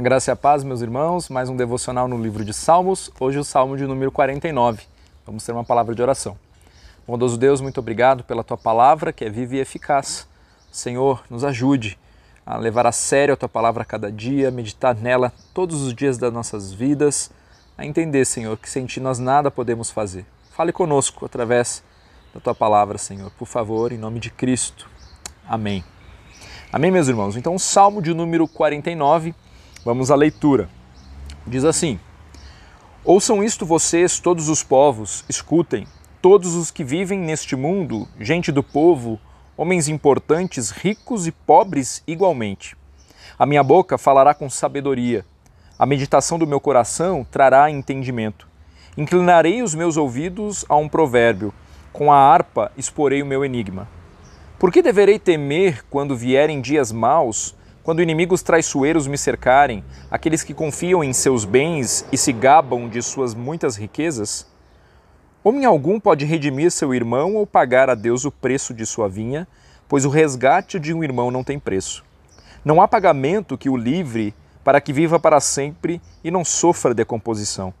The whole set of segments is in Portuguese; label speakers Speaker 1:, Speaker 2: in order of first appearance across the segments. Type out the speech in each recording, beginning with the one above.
Speaker 1: Graça e a paz, meus irmãos, mais um devocional no livro de Salmos, hoje o Salmo de número 49. Vamos ter uma palavra de oração. Bondoso Deus, muito obrigado pela tua palavra, que é viva e eficaz. Senhor, nos ajude a levar a sério a tua palavra a cada dia, meditar nela todos os dias das nossas vidas, a entender, Senhor, que sem ti nós nada podemos fazer. Fale conosco através da tua palavra, Senhor, por favor, em nome de Cristo. Amém. Amém, meus irmãos? Então, o Salmo de número 49 Vamos à leitura. Diz assim: Ouçam isto vocês, todos os povos, escutem, todos os que vivem neste mundo, gente do povo, homens importantes, ricos e pobres igualmente. A minha boca falará com sabedoria, a meditação do meu coração trará entendimento. Inclinarei os meus ouvidos a um provérbio, com a harpa exporei o meu enigma. Por que deverei temer quando vierem dias maus quando inimigos traiçoeiros me cercarem, aqueles que confiam em seus bens e se gabam de suas muitas riquezas? Homem algum pode redimir seu irmão ou pagar a Deus o preço de sua vinha, pois o resgate de um irmão não tem preço. Não há pagamento que o livre para que viva para sempre e não sofra decomposição.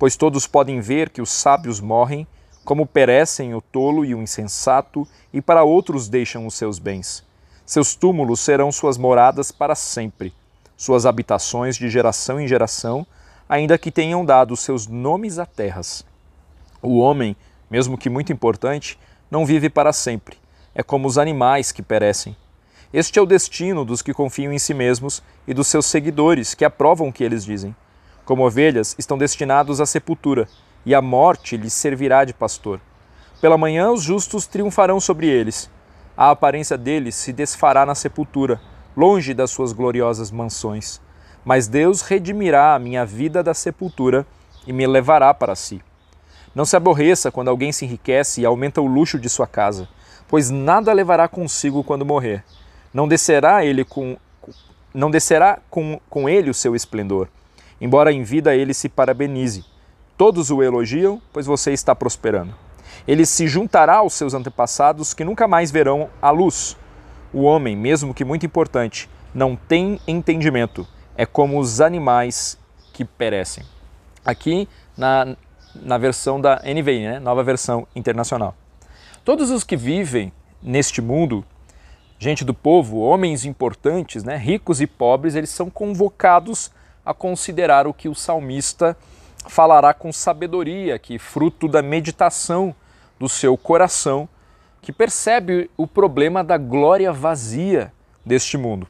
Speaker 1: Pois todos podem ver que os sábios morrem, como perecem o tolo e o insensato, e para outros deixam os seus bens. Seus túmulos serão suas moradas para sempre, suas habitações de geração em geração, ainda que tenham dado seus nomes a terras. O homem, mesmo que muito importante, não vive para sempre. É como os animais que perecem. Este é o destino dos que confiam em si mesmos e dos seus seguidores, que aprovam o que eles dizem. Como ovelhas, estão destinados à sepultura, e a morte lhes servirá de pastor. Pela manhã os justos triunfarão sobre eles a aparência deles se desfará na sepultura, longe das suas gloriosas mansões. Mas Deus redimirá a minha vida da sepultura e me levará para si. Não se aborreça quando alguém se enriquece e aumenta o luxo de sua casa, pois nada levará consigo quando morrer. Não descerá ele com não descerá com, com ele o seu esplendor, embora em vida ele se parabenize. Todos o elogiam, pois você está prosperando. Ele se juntará aos seus antepassados que nunca mais verão a luz. O homem, mesmo que muito importante, não tem entendimento. É como os animais que perecem. Aqui na, na versão da NVI, né? nova versão internacional. Todos os que vivem neste mundo, gente do povo, homens importantes, né? ricos e pobres, eles são convocados a considerar o que o salmista falará com sabedoria, que fruto da meditação do seu coração que percebe o problema da glória vazia deste mundo.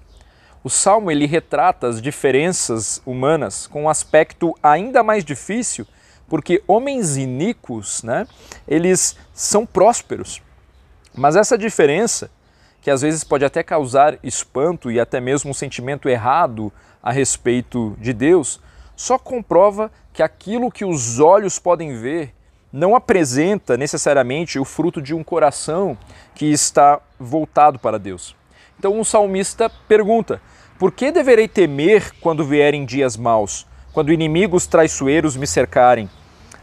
Speaker 1: O salmo ele retrata as diferenças humanas com um aspecto ainda mais difícil, porque homens iníquos, né, eles são prósperos. Mas essa diferença, que às vezes pode até causar espanto e até mesmo um sentimento errado a respeito de Deus, só comprova que aquilo que os olhos podem ver não apresenta necessariamente o fruto de um coração que está voltado para Deus. Então, um salmista pergunta: Por que deverei temer quando vierem dias maus, quando inimigos traiçoeiros me cercarem?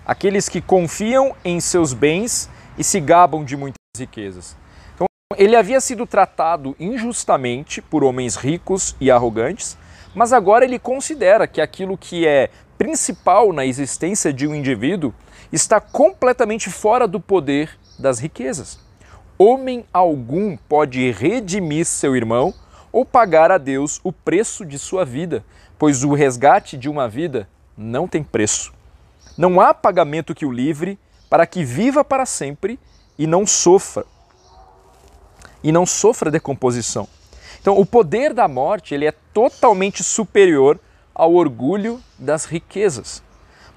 Speaker 1: Aqueles que confiam em seus bens e se gabam de muitas riquezas. Então, ele havia sido tratado injustamente por homens ricos e arrogantes, mas agora ele considera que aquilo que é principal na existência de um indivíduo está completamente fora do poder das riquezas. Homem algum pode redimir seu irmão ou pagar a Deus o preço de sua vida, pois o resgate de uma vida não tem preço. Não há pagamento que o livre para que viva para sempre e não sofra. E não sofra decomposição. Então, o poder da morte ele é totalmente superior ao orgulho das riquezas.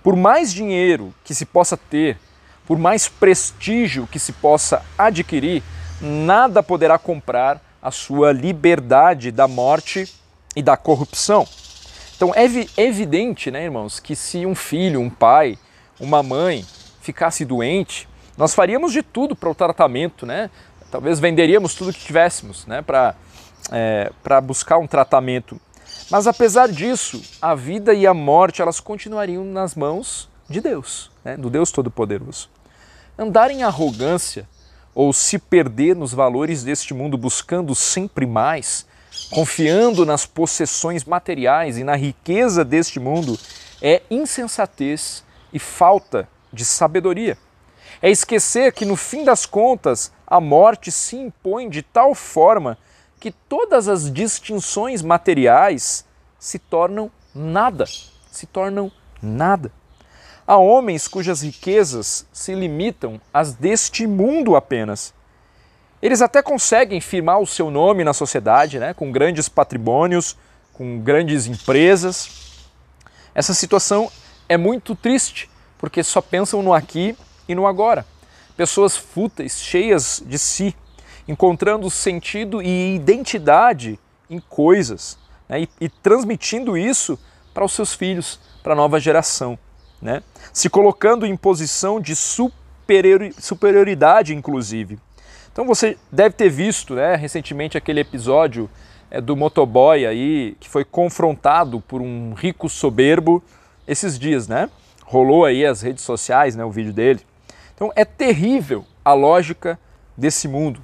Speaker 1: Por mais dinheiro que se possa ter, por mais prestígio que se possa adquirir, nada poderá comprar a sua liberdade da morte e da corrupção. Então é evidente, né, irmãos, que se um filho, um pai, uma mãe ficasse doente, nós faríamos de tudo para o tratamento, né? Talvez venderíamos tudo que tivéssemos, né, para é, para buscar um tratamento mas apesar disso, a vida e a morte elas continuariam nas mãos de Deus, né? do Deus Todo-Poderoso. Andar em arrogância ou se perder nos valores deste mundo buscando sempre mais confiando nas possessões materiais e na riqueza deste mundo, é insensatez e falta de sabedoria. É esquecer que no fim das contas a morte se impõe de tal forma que todas as distinções materiais se tornam nada, se tornam nada. Há homens cujas riquezas se limitam às deste mundo apenas. Eles até conseguem firmar o seu nome na sociedade, né, com grandes patrimônios, com grandes empresas. Essa situação é muito triste, porque só pensam no aqui e no agora. Pessoas fúteis, cheias de si, encontrando sentido e identidade em coisas né, e, e transmitindo isso para os seus filhos, para a nova geração né? se colocando em posição de superioridade, inclusive. Então você deve ter visto né, recentemente aquele episódio é, do motoboy aí que foi confrontado por um rico soberbo esses dias, né? Rolou aí as redes sociais, né, o vídeo dele. Então é terrível a lógica desse mundo.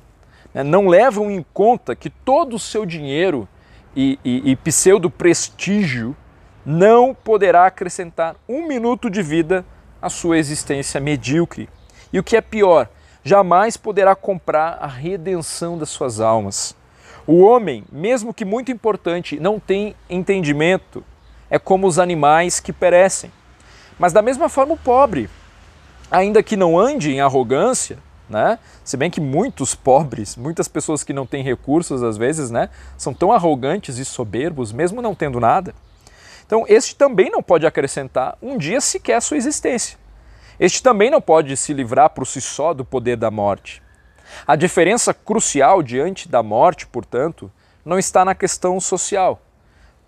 Speaker 1: Né? Não levam em conta que todo o seu dinheiro e, e, e pseudo prestígio não poderá acrescentar um minuto de vida à sua existência medíocre. E o que é pior, jamais poderá comprar a redenção das suas almas. O homem, mesmo que muito importante, não tem entendimento. É como os animais que perecem. Mas da mesma forma o pobre, ainda que não ande em arrogância, né? Se bem que muitos pobres, muitas pessoas que não têm recursos às vezes, né, são tão arrogantes e soberbos, mesmo não tendo nada. Então, este também não pode acrescentar um dia sequer sua existência. Este também não pode se livrar por si só do poder da morte. A diferença crucial diante da morte, portanto, não está na questão social,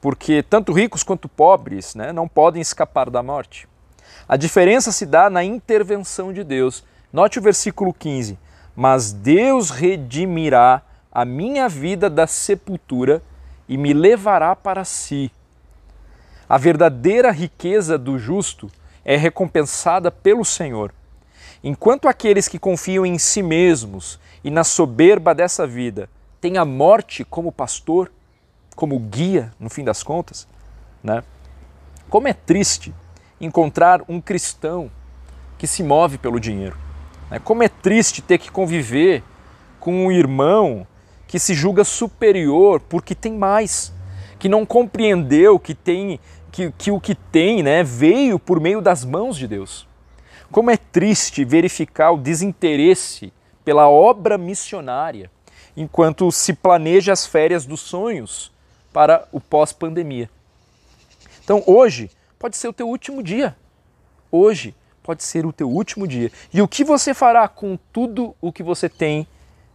Speaker 1: porque tanto ricos quanto pobres né, não podem escapar da morte. A diferença se dá na intervenção de Deus. Note o versículo 15: Mas Deus redimirá a minha vida da sepultura e me levará para si a verdadeira riqueza do justo é recompensada pelo Senhor. Enquanto aqueles que confiam em si mesmos e na soberba dessa vida têm a morte como pastor, como guia, no fim das contas, né? Como é triste encontrar um cristão que se move pelo dinheiro. Né? Como é triste ter que conviver com um irmão que se julga superior porque tem mais, que não compreendeu que tem que, que o que tem né, veio por meio das mãos de Deus. Como é triste verificar o desinteresse pela obra missionária enquanto se planeja as férias dos sonhos para o pós-pandemia. Então hoje pode ser o teu último dia. Hoje pode ser o teu último dia. E o que você fará com tudo o que você tem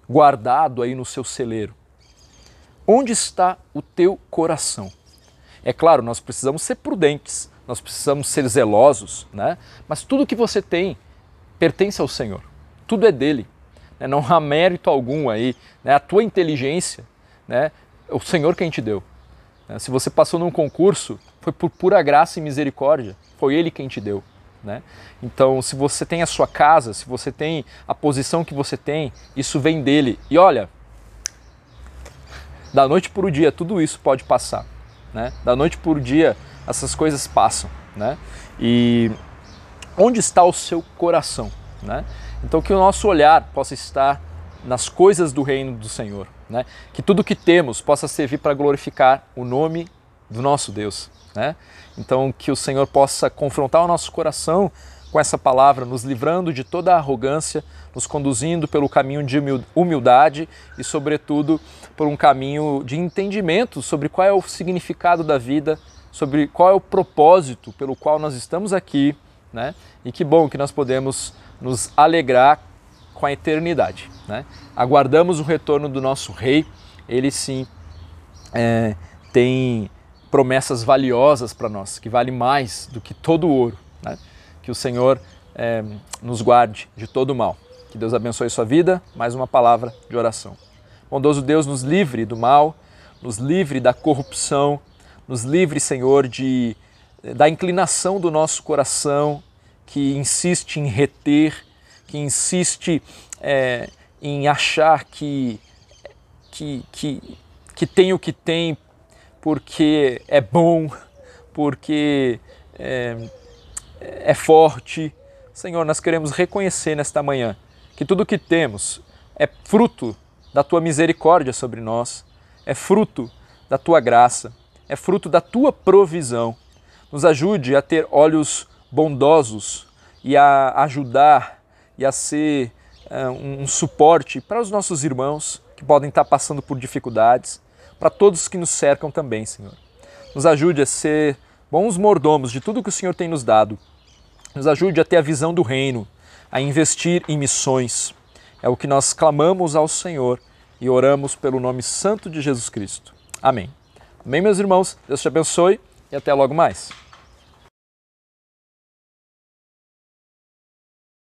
Speaker 1: guardado aí no seu celeiro? Onde está o teu coração? É claro, nós precisamos ser prudentes, nós precisamos ser zelosos, né? mas tudo que você tem pertence ao Senhor, tudo é dele. Né? Não há mérito algum aí, né? a tua inteligência, né? o Senhor quem te deu. Né? Se você passou num concurso, foi por pura graça e misericórdia, foi Ele quem te deu. Né? Então, se você tem a sua casa, se você tem a posição que você tem, isso vem dele. E olha, da noite para o dia, tudo isso pode passar. Né? Da noite por dia essas coisas passam. Né? E onde está o seu coração? Né? Então que o nosso olhar possa estar nas coisas do reino do Senhor. Né? Que tudo que temos possa servir para glorificar o nome do nosso Deus. Né? Então que o Senhor possa confrontar o nosso coração com essa palavra, nos livrando de toda a arrogância, nos conduzindo pelo caminho de humildade e, sobretudo, por um caminho de entendimento sobre qual é o significado da vida, sobre qual é o propósito pelo qual nós estamos aqui, né? E que bom que nós podemos nos alegrar com a eternidade, né? Aguardamos o retorno do nosso Rei, ele sim é, tem promessas valiosas para nós, que vale mais do que todo o ouro, né? Que o Senhor é, nos guarde de todo o mal. Que Deus abençoe sua vida. Mais uma palavra de oração. Bondoso Deus, nos livre do mal, nos livre da corrupção, nos livre, Senhor, de, da inclinação do nosso coração que insiste em reter, que insiste é, em achar que, que, que que tem o que tem porque é bom, porque é, é forte. Senhor, nós queremos reconhecer nesta manhã que tudo o que temos é fruto da tua misericórdia sobre nós, é fruto da tua graça, é fruto da tua provisão. Nos ajude a ter olhos bondosos e a ajudar e a ser uh, um suporte para os nossos irmãos que podem estar passando por dificuldades, para todos que nos cercam também, Senhor. Nos ajude a ser bons mordomos de tudo que o Senhor tem nos dado. Nos ajude a ter a visão do reino, a investir em missões. É o que nós clamamos ao Senhor e oramos pelo nome santo de Jesus Cristo. Amém. Amém, meus irmãos. Deus te abençoe e até logo mais.